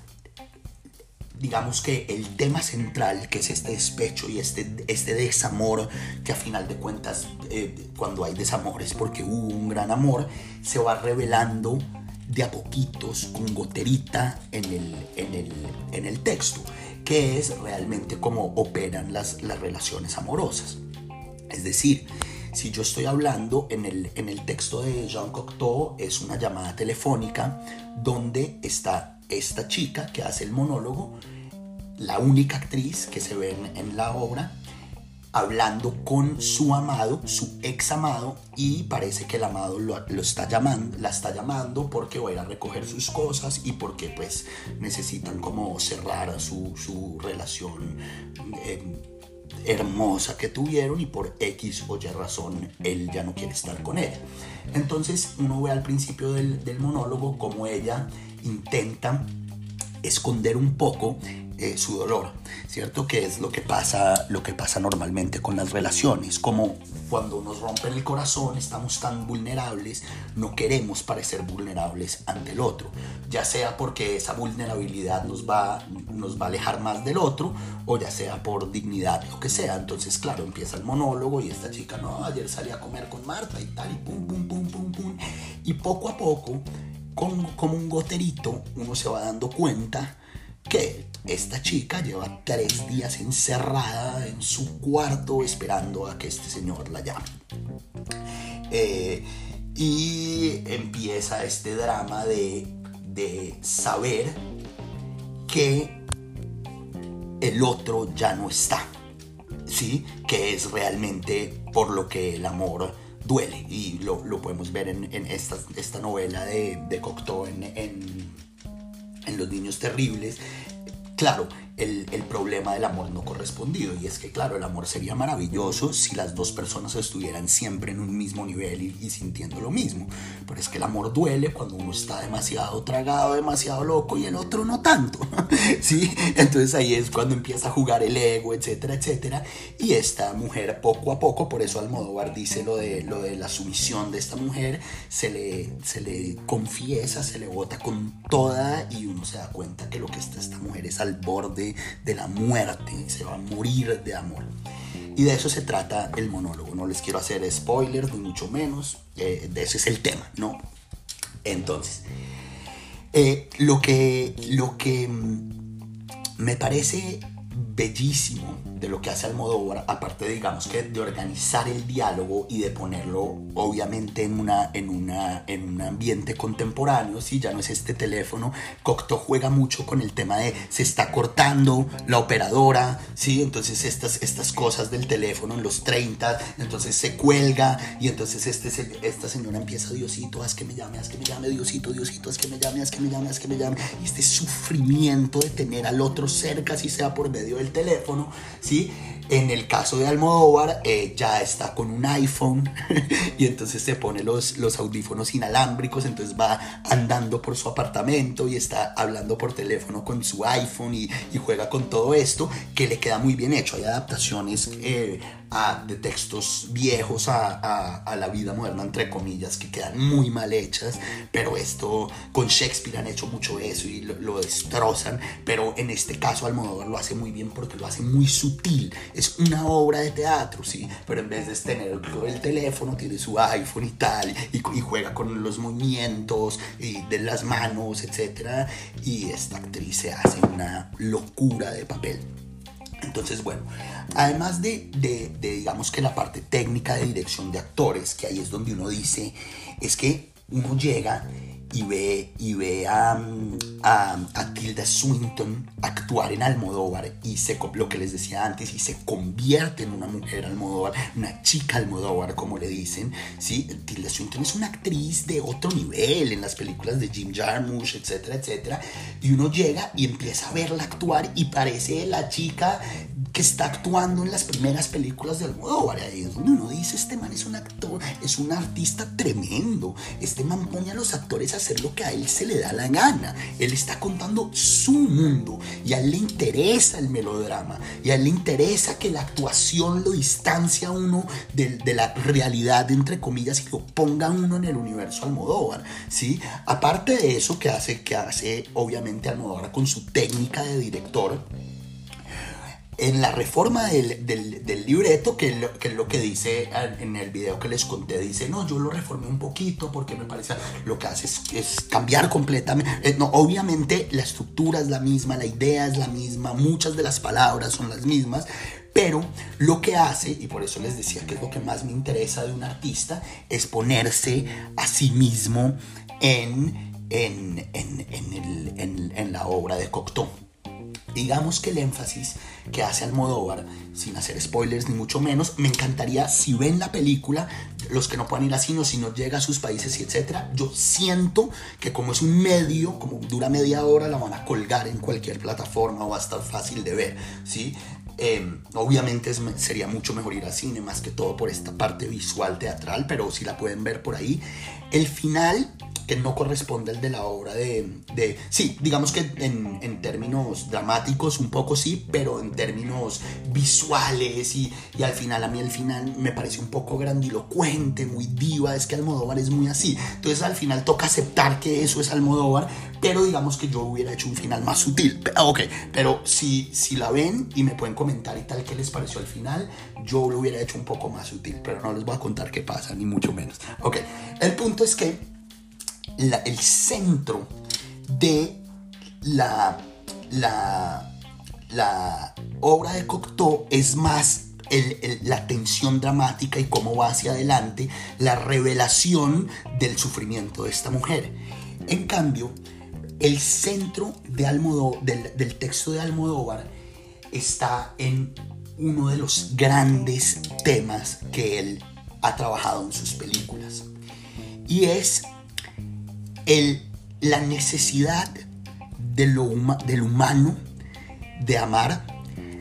digamos que el tema central, que es este despecho y este, este desamor, que a final de cuentas, eh, cuando hay desamor es porque hubo un gran amor, se va revelando de a poquitos, con goterita en el, en el, en el texto que es realmente cómo operan las, las relaciones amorosas. Es decir, si yo estoy hablando en el, en el texto de Jean Cocteau, es una llamada telefónica donde está esta chica que hace el monólogo, la única actriz que se ve en, la obra, hablando con su amado, su ex amado, y parece que el amado lo, está llamando, la está llamando porque va a ir a recoger sus cosas y porque pues necesitan como cerrar su, su relación eh, hermosa que tuvieron y por X o Y razón él ya no quiere estar con ella. Entonces uno ve al principio del, del monólogo como ella intenta esconder un poco eh, su dolor, ¿cierto? Que es lo que, pasa, lo que pasa normalmente con las relaciones, como cuando nos rompen el corazón estamos tan vulnerables, no queremos parecer vulnerables ante el otro, ya sea porque esa vulnerabilidad nos va, nos va a alejar más del otro, o ya sea por dignidad, lo que sea. Entonces, claro, empieza el monólogo y esta chica, no, ayer salí a comer con Marta y tal, y pum, pum, pum, pum, pum. Y poco a poco, como, como un goterito, uno se va dando cuenta que esta chica lleva tres días encerrada en su cuarto esperando a que este señor la llame. Eh, y empieza este drama de, de saber que el otro ya no está, ¿sí? Que es realmente por lo que el amor duele. Y lo, podemos ver en, esta, esta, novela de, de Cocteau en, en, en Los Niños Terribles, Claro, el, problema del amor no correspondido. Y es que, claro, el amor sería maravilloso si las dos personas estuvieran siempre en un mismo nivel y, sintiendo lo mismo. Pero es que el amor duele cuando uno está demasiado tragado, demasiado loco y el otro no tanto. <laughs> ¿Sí? Entonces ahí es cuando empieza a jugar el ego, etcétera, etcétera. Y esta mujer, poco a poco, por eso Almodóvar dice lo de, lo de la sumisión de esta mujer, se le, se le confiesa, se le bota con toda y uno se da cuenta que lo que está esta mujer es al borde de, la muerte, se va a morir de amor. Y de eso se trata el monólogo. No les quiero hacer spoilers, ni mucho menos. Eh, de ese es el tema, ¿no? Entonces, eh, lo, que, lo que mm, me parece bellísimo de lo que hace Almodóvar, aparte digamos que de organizar el diálogo y de ponerlo obviamente en, una, en, una, en un ambiente contemporáneo, si ya no es este teléfono, Cocteau juega mucho con el tema de se está cortando la operadora, ¿sí? entonces estas, estas cosas del teléfono en los 30, entonces se cuelga y entonces este, esta señora empieza, Diosito, haz que me llame, haz que me llame, Diosito, Diosito, haz que me llame, haz que me llame, haz que me llame, y este sufrimiento de tener al otro cerca, si sea por medio del teléfono, ¿sí? En el caso de Almodóvar, eh, ya está con un iPhone <laughs> y entonces se pone los, los audífonos inalámbricos, entonces va andando por su apartamento y está hablando por teléfono con su iPhone y, y juega con todo esto, que le queda muy bien hecho. Hay adaptaciones eh, de textos viejos a, a, la vida moderna, entre comillas, que quedan muy mal hechas, pero esto con Shakespeare han hecho mucho eso y lo, destrozan, pero en este caso Almodóvar lo hace muy bien porque lo hace muy sutil, es una obra de teatro, ¿sí? Pero en vez de tener el teléfono, tiene su iPhone y tal, y, y juega con los movimientos y de las manos, etc. Y esta actriz se hace una locura de papel. Entonces, bueno, además de, digamos que la parte técnica de dirección de actores, que ahí es donde uno dice, es que uno llega y ve, y ve a, a, Tilda Swinton actuar en Almodóvar y se, lo que les decía antes, y se convierte en una mujer Almodóvar, una chica Almodóvar, como le dicen, ¿sí? Tilda Swinton es una actriz de otro nivel en las películas de Jim Jarmusch, etcétera, etcétera, y uno llega y empieza a verla actuar y parece la chica que está actuando en las primeras películas de Almodóvar. Ahí es uno dice, este man es un actor, es un artista tremendo. Este man pone a los actores a hacer lo que a él se le da la gana. Él está contando su mundo y a él le interesa el melodrama y a él le interesa que la actuación lo distancia a uno de, de la realidad, entre comillas, y lo ponga uno en el universo Almodóvar. ¿sí? Aparte de eso que hace, que hace obviamente Almodóvar con su técnica de director, en la reforma del, del, libreto, que, es lo que dice en el video que les conté, dice, no, yo lo reformé un poquito porque me parece lo que hace es, cambiar completamente. Eh, no, obviamente la estructura es la misma, la idea es la misma, muchas de las palabras son las mismas, pero lo que hace, y por eso les decía que es lo que más me interesa de un artista, es ponerse a sí mismo en, en, en, en la obra de Cocteau. Digamos que el énfasis que hace Almodóvar, sin hacer spoilers ni mucho menos, me encantaría si ven la película, los que no puedan ir así, no, si no llega a sus países y etcétera, yo siento que como es un medio, como dura media hora, la van a colgar en cualquier plataforma o va a estar fácil de ver, ¿sí? Em, obviamente sería mucho mejor ir al cine más que todo por esta parte visual teatral, pero si la pueden ver por ahí. El final que no corresponde al de la obra de... de sí, digamos que en, en, términos dramáticos un poco sí, pero en términos visuales y, y, al final, a mí el final me parece un poco grandilocuente, muy diva, es que Almodóvar es muy así. Entonces al final toca aceptar que eso es Almodóvar, pero digamos que yo hubiera hecho un final más sutil. Ok, pero si, si la ven y me pueden comentar y tal qué les pareció al final, yo lo hubiera hecho un poco más sutil, pero no les voy a contar qué pasa, ni mucho menos. Ok, el punto es que el centro de la, la, la obra de Cocteau es más la tensión dramática y cómo va hacia adelante la revelación del sufrimiento de esta mujer. En cambio, el centro de del, del, texto de Almodóvar está en uno de los grandes temas que él ha trabajado en sus películas. Y es el, la necesidad de lo del humano de amar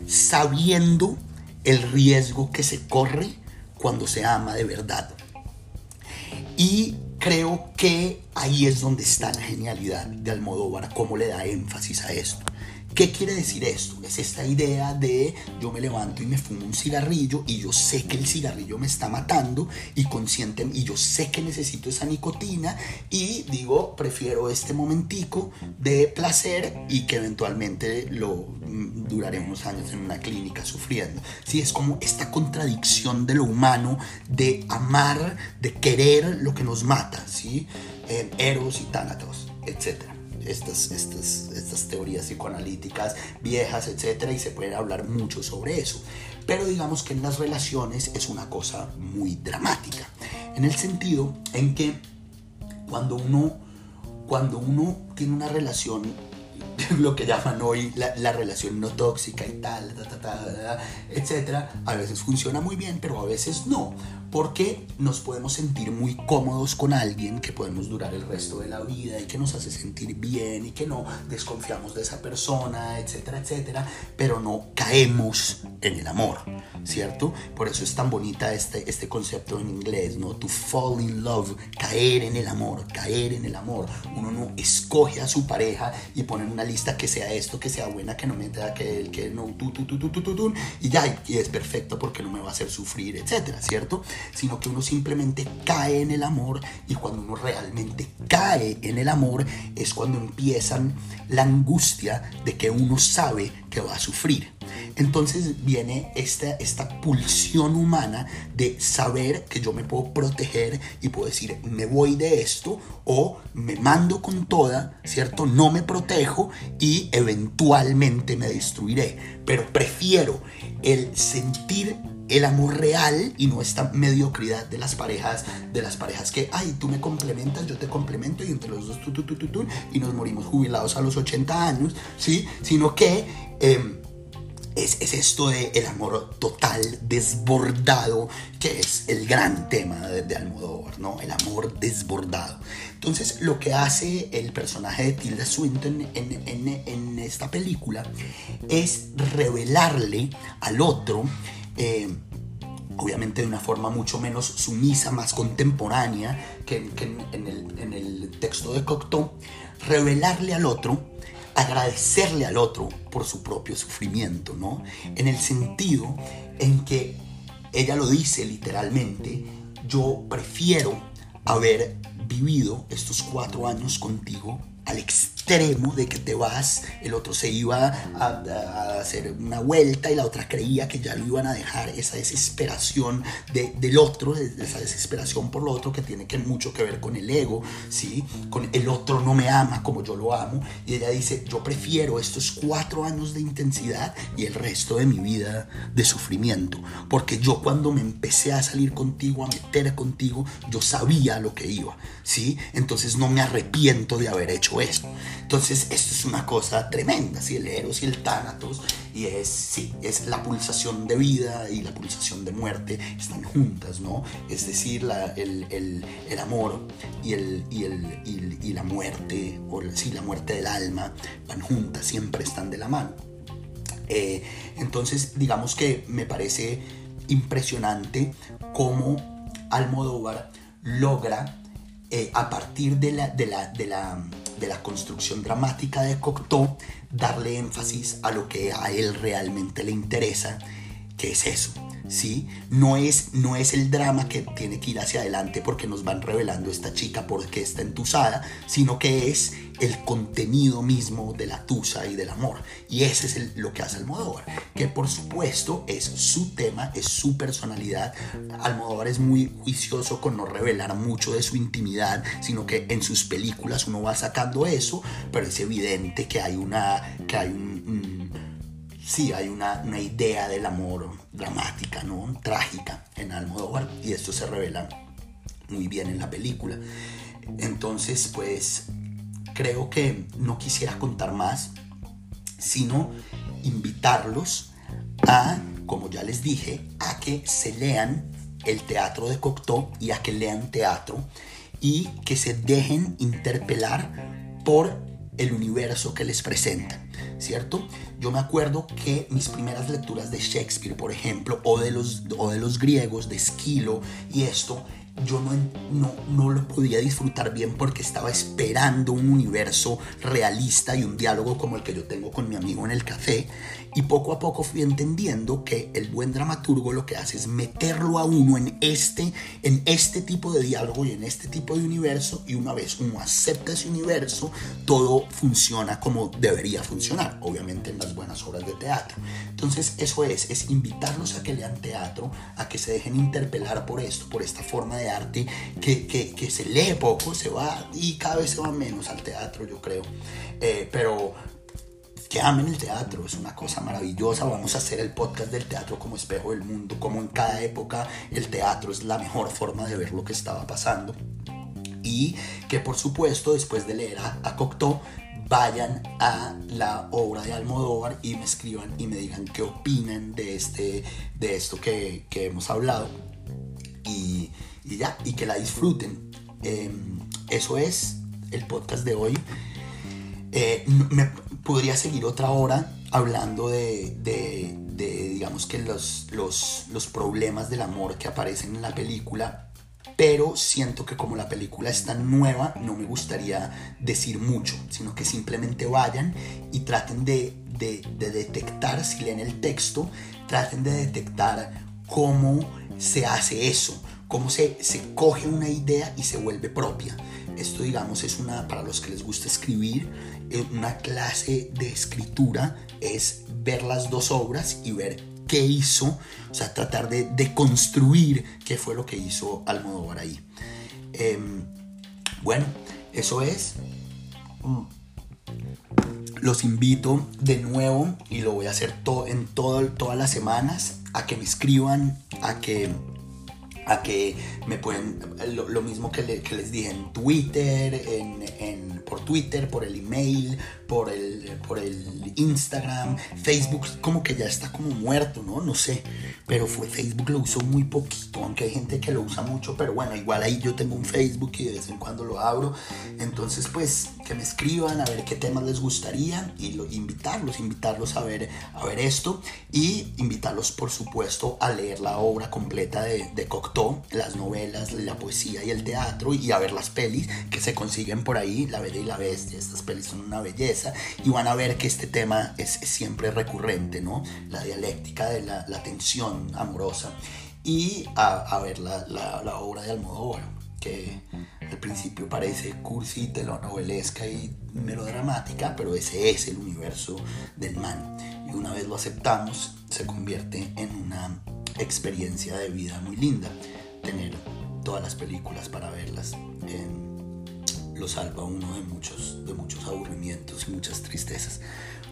sabiendo el riesgo que se corre cuando se ama de verdad. Y creo que ahí es donde está la genialidad de Almodóvar, cómo le da énfasis a esto. ¿Qué quiere decir esto? Es esta idea de yo me levanto y me fumo un cigarrillo y yo sé que el cigarrillo me está matando y consciente y yo sé que necesito esa nicotina y digo, prefiero este momentico de placer y que eventualmente lo mm, duraré unos años en una clínica sufriendo. Sí, es como esta contradicción de lo humano, de amar, de querer lo que nos mata, ¿sí? Eros y tánatos, etcétera estas, estas, estas teorías psicoanalíticas viejas, etcétera, y se puede hablar mucho sobre eso. Pero digamos que en las relaciones es una cosa muy dramática, en el sentido en que cuando uno, cuando uno tiene una relación <laughs> lo que llaman hoy la, relación no tóxica y tal, etcétera, a veces funciona muy bien, pero a veces no, porque nos podemos sentir muy cómodos con alguien que podemos durar el resto de la vida y que nos hace sentir bien y que no desconfiamos de esa persona, etcétera, etcétera, pero no caemos en el amor, ¿cierto? Por eso es tan bonita este, este concepto en inglés, ¿no? To fall in love, caer en el amor, caer en el amor. Uno no escoge a su pareja y pone en una lista que sea esto, que sea buena, que no me da que él, que no, tú, tú, tú, tú, tú, tú, y ya, y es perfecto porque no me va a hacer sufrir, etcétera, ¿cierto? Sino que uno simplemente cae en el amor y cuando uno realmente cae en el amor es cuando empiezan la angustia de que uno sabe que va a sufrir. Entonces viene esta, esta pulsión humana de saber que yo me puedo proteger y puedo decir, me voy de esto o me mando con toda, ¿cierto? No me protejo y eventualmente me destruiré. Pero prefiero el sentir el amor real y no esta mediocridad de las parejas, de las parejas que, ay, tú me complementas, yo te complemento y entre los dos tú, tú, tú, tú, y nos morimos jubilados a los 80 años, ¿sí? Sino que... Eh, es, esto de el amor total, desbordado, que es el gran tema de, Almodóvar, ¿no? El amor desbordado. Entonces, lo que hace el personaje de Tilda Swinton en, esta película es revelarle al otro, eh, obviamente de una forma mucho menos sumisa, más contemporánea que, en, el, texto de Cocteau, revelarle al otro agradecerle al otro por su propio sufrimiento, ¿no? En el sentido en que ella lo dice literalmente, yo prefiero haber vivido estos cuatro años contigo al extremo de que te vas, el otro se iba a, hacer una vuelta y la otra creía que ya lo iban a dejar, esa desesperación del otro, esa desesperación por lo otro que tiene que mucho que ver con el ego, ¿sí? Con el otro no me ama como yo lo amo y ella dice, yo prefiero estos cuatro años de intensidad y el resto de mi vida de sufrimiento, porque yo cuando me empecé a salir contigo, a meter contigo, yo sabía lo que iba, ¿sí? Entonces no me arrepiento de haber hecho esto. Entonces, esto es una cosa tremenda, ¿sí? el Eros y el Thanatos, y es, sí, es la pulsación de vida y la pulsación de muerte están juntas, ¿no? Es decir, la, el, el, el, amor y, el, y, el, y, la muerte, o sí, la muerte del alma, van juntas, siempre están de la mano. Eh, entonces, digamos que me parece impresionante cómo Almodóvar logra eh, a partir de la, de la de la construcción dramática de Cocteau, darle énfasis a lo que a él realmente le interesa, que es eso, ¿sí? No es, no es el drama que tiene que ir hacia adelante porque nos van revelando esta chica porque está entusada, sino que es el contenido mismo de la tusa y del amor. Y ese es lo que hace Almodóvar, que por supuesto es su tema, es su personalidad. Almodóvar es muy juicioso con no revelar mucho de su intimidad, sino que en sus películas uno va sacando eso, pero es evidente que hay una, que hay un, sí, hay una, una, idea del amor dramática, ¿no? Trágica en Almodóvar, y esto se revela muy bien en la película. Entonces, pues creo que no quisiera contar más, sino invitarlos a, como ya les dije, a que se lean el teatro de Cocteau y a que lean teatro y que se dejen interpelar por el universo que les presentan, ¿cierto? Yo me acuerdo que mis primeras lecturas de Shakespeare, por ejemplo, o de los, o de los griegos, de Esquilo y esto, yo no, no, no, lo podía disfrutar bien porque estaba esperando un universo realista y un diálogo como el que yo tengo con mi amigo en el café. Y poco a poco fui entendiendo que el buen dramaturgo lo que hace es meterlo a uno en este, en este tipo de diálogo y en este tipo de universo. Y una vez uno acepta ese universo, todo funciona como debería funcionar, obviamente en las buenas obras de teatro. Entonces eso es, es invitarlos a que lean teatro, a que se dejen interpelar por esto, por esta forma de arte que, que, se lee poco, se va y cada vez se va menos al teatro, yo creo. Eh, pero que amen el teatro, es una cosa maravillosa. Vamos a hacer el podcast del teatro como espejo del mundo, como en cada época el teatro es la mejor forma de ver lo que estaba pasando. Y que por supuesto después de leer a, a Cocteau vayan a la obra de Almodóvar y me escriban y me digan qué opinan de, este, de esto que, que hemos hablado. Y, y ya, y que la disfruten. Em, eso es el podcast de hoy. Eh, me podría seguir otra hora hablando de, de digamos que los, los, los problemas del amor que aparecen en la película pero siento que como la película es tan nueva, no me gustaría decir mucho, sino que simplemente vayan y traten de, de, detectar, si leen el texto, traten de detectar cómo se hace eso, cómo se, se coge una idea y se vuelve propia. Esto, digamos, es una, para los que les gusta escribir, eh, una clase de escritura es ver las dos obras y ver qué hizo, o sea, tratar de, de construir qué fue lo que hizo Almodóvar ahí. Em, bueno, eso es. Los invito de nuevo y lo voy a hacer en todo, todas las semanas a que me escriban, a que a que me pueden, lo, mismo que, les dije en Twitter, en, por Twitter, por el email, por el, por el Instagram, Facebook, como que ya está como muerto, ¿no? No sé, pero fue Facebook lo usó muy poquito, aunque hay gente que lo usa mucho, pero bueno, igual ahí yo tengo un Facebook y de vez en cuando lo abro, entonces pues que me escriban a ver qué temas les gustaría y lo, invitarlos, invitarlos a ver, a ver esto y invitarlos por supuesto a leer la obra completa de, de Las novelas, la poesía y el teatro y a ver las pelis que se consiguen por ahí, La Bella y la Bestia, estas pelis son una belleza y van a ver que este tema es, siempre recurrente, ¿no? La dialéctica de la, la tensión amorosa y a, a ver la, la, la obra de Almodóvar que al principio parece cursi, telenovelesca y melodramática, pero ese es el universo del man y una vez lo aceptamos se convierte en una experiencia de vida muy linda. Tener todas las películas para verlas em, lo salva uno de muchos, de muchos aburrimientos y muchas tristezas.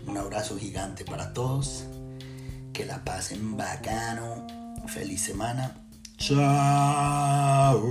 Un abrazo gigante para todos. Que la pasen bacano. Feliz semana. Chao.